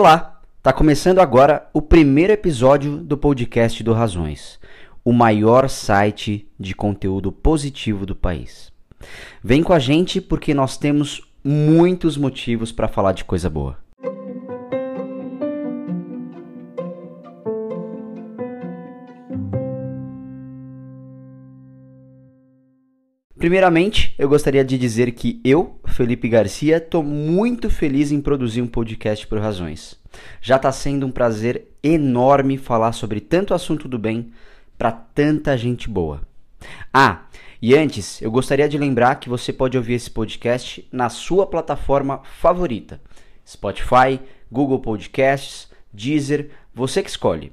Olá, tá começando agora o primeiro episódio do podcast do Razões, o maior site de conteúdo positivo do país. Vem com a gente porque nós temos muitos motivos para falar de coisa boa. Primeiramente, eu gostaria de dizer que eu, Felipe Garcia, estou muito feliz em produzir um podcast por razões. Já está sendo um prazer enorme falar sobre tanto assunto do bem para tanta gente boa. Ah, e antes, eu gostaria de lembrar que você pode ouvir esse podcast na sua plataforma favorita: Spotify, Google Podcasts, Deezer, você que escolhe.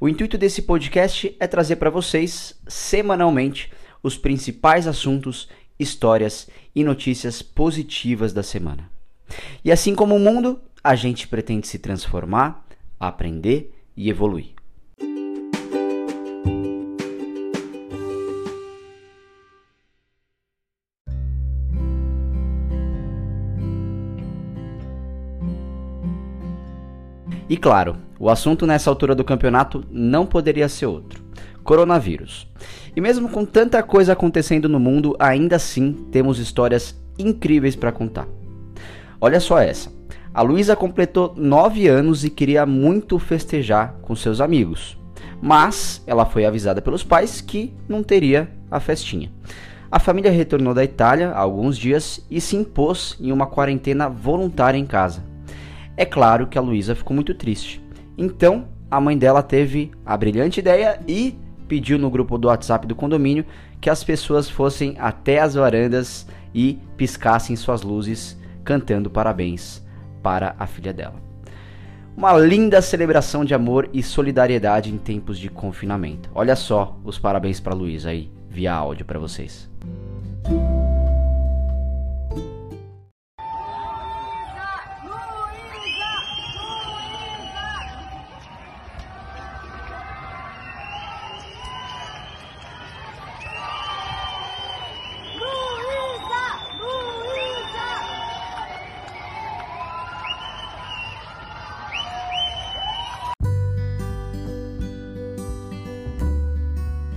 O intuito desse podcast é trazer para vocês, semanalmente, os principais assuntos, histórias e notícias positivas da semana. E assim como o mundo, a gente pretende se transformar, aprender e evoluir. E claro, o assunto nessa altura do campeonato não poderia ser outro: coronavírus. E mesmo com tanta coisa acontecendo no mundo, ainda assim temos histórias incríveis para contar. Olha só essa. A Luísa completou 9 anos e queria muito festejar com seus amigos. Mas ela foi avisada pelos pais que não teria a festinha. A família retornou da Itália há alguns dias e se impôs em uma quarentena voluntária em casa. É claro que a Luísa ficou muito triste. Então, a mãe dela teve a brilhante ideia e pediu no grupo do WhatsApp do condomínio que as pessoas fossem até as varandas e piscassem suas luzes, cantando parabéns para a filha dela. Uma linda celebração de amor e solidariedade em tempos de confinamento. Olha só os parabéns para Luísa aí, via áudio para vocês.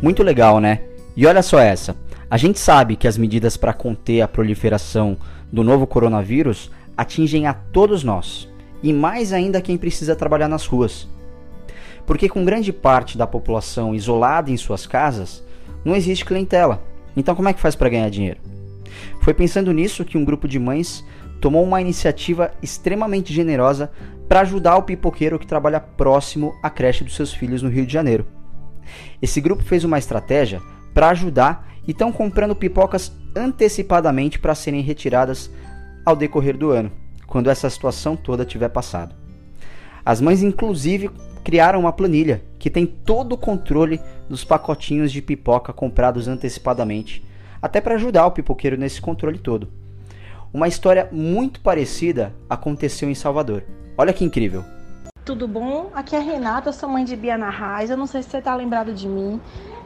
Muito legal, né? E olha só essa. A gente sabe que as medidas para conter a proliferação do novo coronavírus atingem a todos nós, e mais ainda quem precisa trabalhar nas ruas. Porque com grande parte da população isolada em suas casas, não existe clientela. Então como é que faz para ganhar dinheiro? Foi pensando nisso que um grupo de mães tomou uma iniciativa extremamente generosa para ajudar o pipoqueiro que trabalha próximo à creche dos seus filhos no Rio de Janeiro. Esse grupo fez uma estratégia para ajudar e estão comprando pipocas antecipadamente para serem retiradas ao decorrer do ano, quando essa situação toda tiver passado. As mães, inclusive, criaram uma planilha que tem todo o controle dos pacotinhos de pipoca comprados antecipadamente, até para ajudar o pipoqueiro nesse controle todo. Uma história muito parecida aconteceu em Salvador. Olha que incrível! Tudo bom? Aqui é Renata, sou mãe de Biana Raiz. Eu não sei se você está lembrado de mim.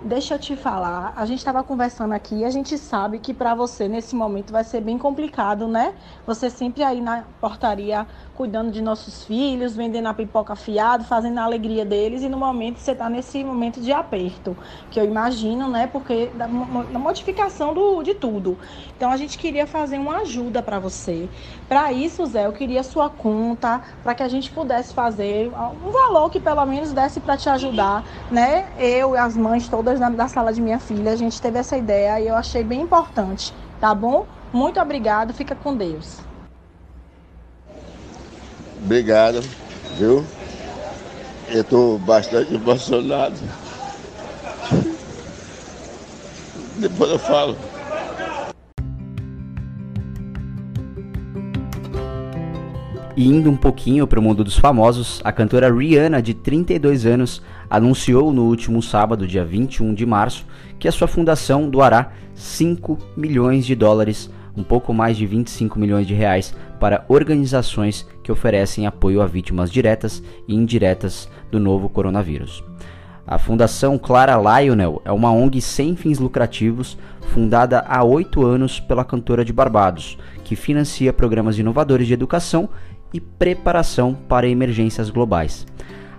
Deixa eu te falar, a gente estava conversando aqui e a gente sabe que para você nesse momento vai ser bem complicado, né? Você sempre aí na portaria cuidando de nossos filhos, vendendo a pipoca fiado, fazendo a alegria deles e no momento você está nesse momento de aperto, que eu imagino, né? Porque da, da modificação do, de tudo. Então a gente queria fazer uma ajuda para você. Para isso, Zé, eu queria sua conta para que a gente pudesse fazer um valor que pelo menos desse para te ajudar, né? Eu e as mães todas na, da sala de minha filha. A gente teve essa ideia e eu achei bem importante, tá bom? Muito obrigado, fica com Deus. Obrigado, viu? Eu estou bastante emocionado. Depois eu falo. E indo um pouquinho para o mundo dos famosos, a cantora Rihanna, de 32 anos, anunciou no último sábado, dia 21 de março, que a sua fundação doará 5 milhões de dólares, um pouco mais de 25 milhões de reais, para organizações que oferecem apoio a vítimas diretas e indiretas do novo coronavírus. A Fundação Clara Lionel é uma ONG sem fins lucrativos, fundada há oito anos pela cantora de Barbados, que financia programas inovadores de educação e preparação para emergências globais.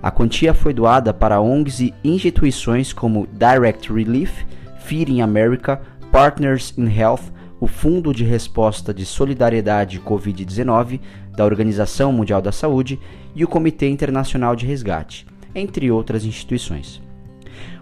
A quantia foi doada para ONGs e instituições como Direct Relief, Feeding America, Partners in Health, o Fundo de Resposta de Solidariedade Covid-19 da Organização Mundial da Saúde e o Comitê Internacional de Resgate, entre outras instituições.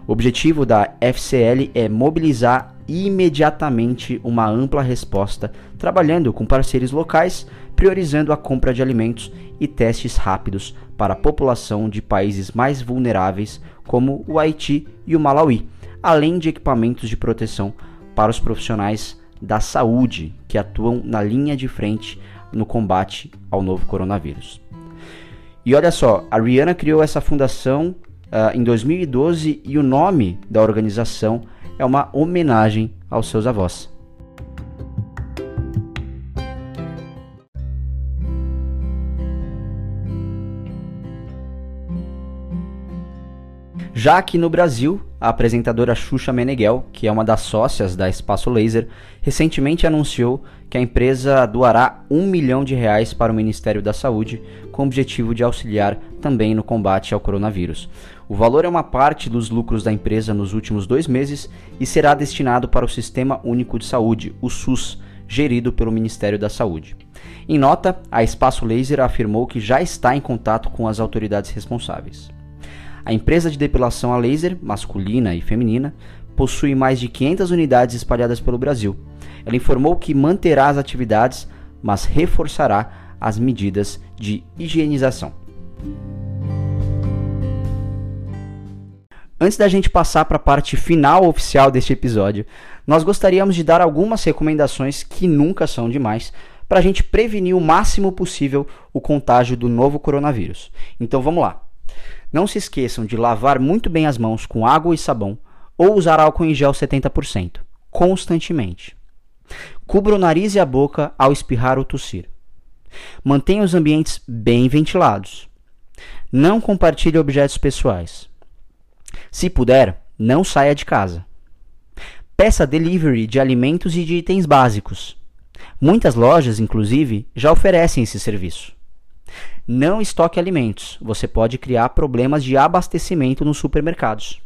O objetivo da FCL é mobilizar imediatamente uma ampla resposta, trabalhando com parceiros locais, priorizando a compra de alimentos e testes rápidos para a população de países mais vulneráveis, como o Haiti e o Malawi, além de equipamentos de proteção para os profissionais da saúde que atuam na linha de frente no combate ao novo coronavírus. E olha só, a Rihanna criou essa fundação uh, em 2012 e o nome da organização é uma homenagem aos seus avós. Já aqui no Brasil, a apresentadora Xuxa Meneghel, que é uma das sócias da Espaço Laser, recentemente anunciou que a empresa doará um milhão de reais para o Ministério da Saúde, com o objetivo de auxiliar também no combate ao coronavírus. O valor é uma parte dos lucros da empresa nos últimos dois meses e será destinado para o Sistema Único de Saúde, o SUS, gerido pelo Ministério da Saúde. Em nota, a Espaço Laser afirmou que já está em contato com as autoridades responsáveis. A empresa de depilação a laser, masculina e feminina, possui mais de 500 unidades espalhadas pelo Brasil. Ela informou que manterá as atividades, mas reforçará as medidas de higienização. Antes da gente passar para a parte final oficial deste episódio, nós gostaríamos de dar algumas recomendações que nunca são demais para a gente prevenir o máximo possível o contágio do novo coronavírus. Então vamos lá. Não se esqueçam de lavar muito bem as mãos com água e sabão ou usar álcool em gel 70%, constantemente. Cubra o nariz e a boca ao espirrar ou tossir. Mantenha os ambientes bem ventilados. Não compartilhe objetos pessoais. Se puder, não saia de casa. Peça delivery de alimentos e de itens básicos. Muitas lojas, inclusive, já oferecem esse serviço. Não estoque alimentos, você pode criar problemas de abastecimento nos supermercados.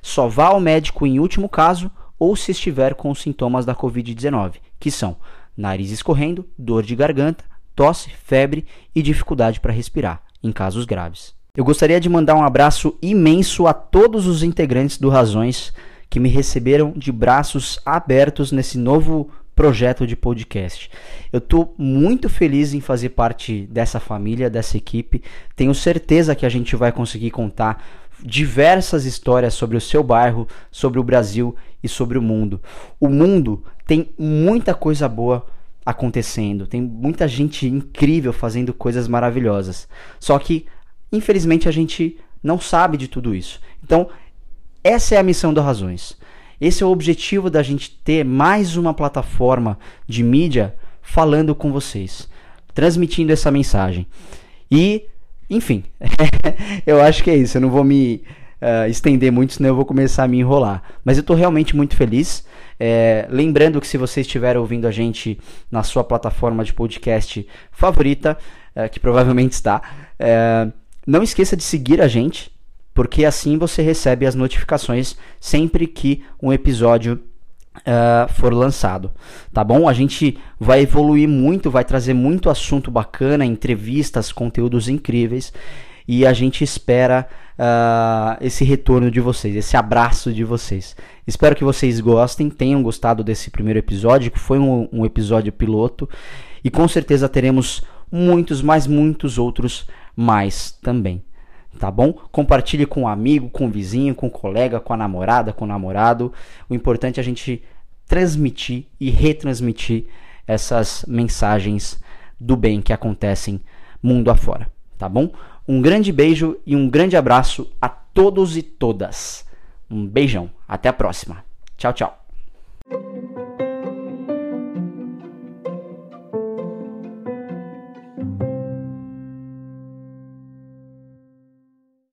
Só vá ao médico em último caso ou se estiver com sintomas da Covid-19, que são nariz escorrendo, dor de garganta, tosse, febre e dificuldade para respirar, em casos graves. Eu gostaria de mandar um abraço imenso a todos os integrantes do Razões que me receberam de braços abertos nesse novo projeto de podcast. Eu estou muito feliz em fazer parte dessa família, dessa equipe. Tenho certeza que a gente vai conseguir contar diversas histórias sobre o seu bairro, sobre o Brasil e sobre o mundo. O mundo tem muita coisa boa acontecendo, tem muita gente incrível fazendo coisas maravilhosas. Só que, infelizmente, a gente não sabe de tudo isso. Então, essa é a missão do Razões esse é o objetivo da gente ter mais uma plataforma de mídia falando com vocês, transmitindo essa mensagem. E, enfim, eu acho que é isso. Eu não vou me uh, estender muito, senão eu vou começar a me enrolar. Mas eu estou realmente muito feliz. É, lembrando que se você estiver ouvindo a gente na sua plataforma de podcast favorita, uh, que provavelmente está, uh, não esqueça de seguir a gente porque assim você recebe as notificações sempre que um episódio uh, for lançado, tá bom? A gente vai evoluir muito, vai trazer muito assunto bacana, entrevistas, conteúdos incríveis e a gente espera uh, esse retorno de vocês, esse abraço de vocês. Espero que vocês gostem, tenham gostado desse primeiro episódio, que foi um, um episódio piloto, e com certeza teremos muitos, mas muitos outros mais também tá bom? Compartilhe com um amigo, com um vizinho, com um colega, com a namorada, com o namorado. O importante é a gente transmitir e retransmitir essas mensagens do bem que acontecem mundo afora, tá bom? Um grande beijo e um grande abraço a todos e todas. Um beijão. Até a próxima. Tchau, tchau.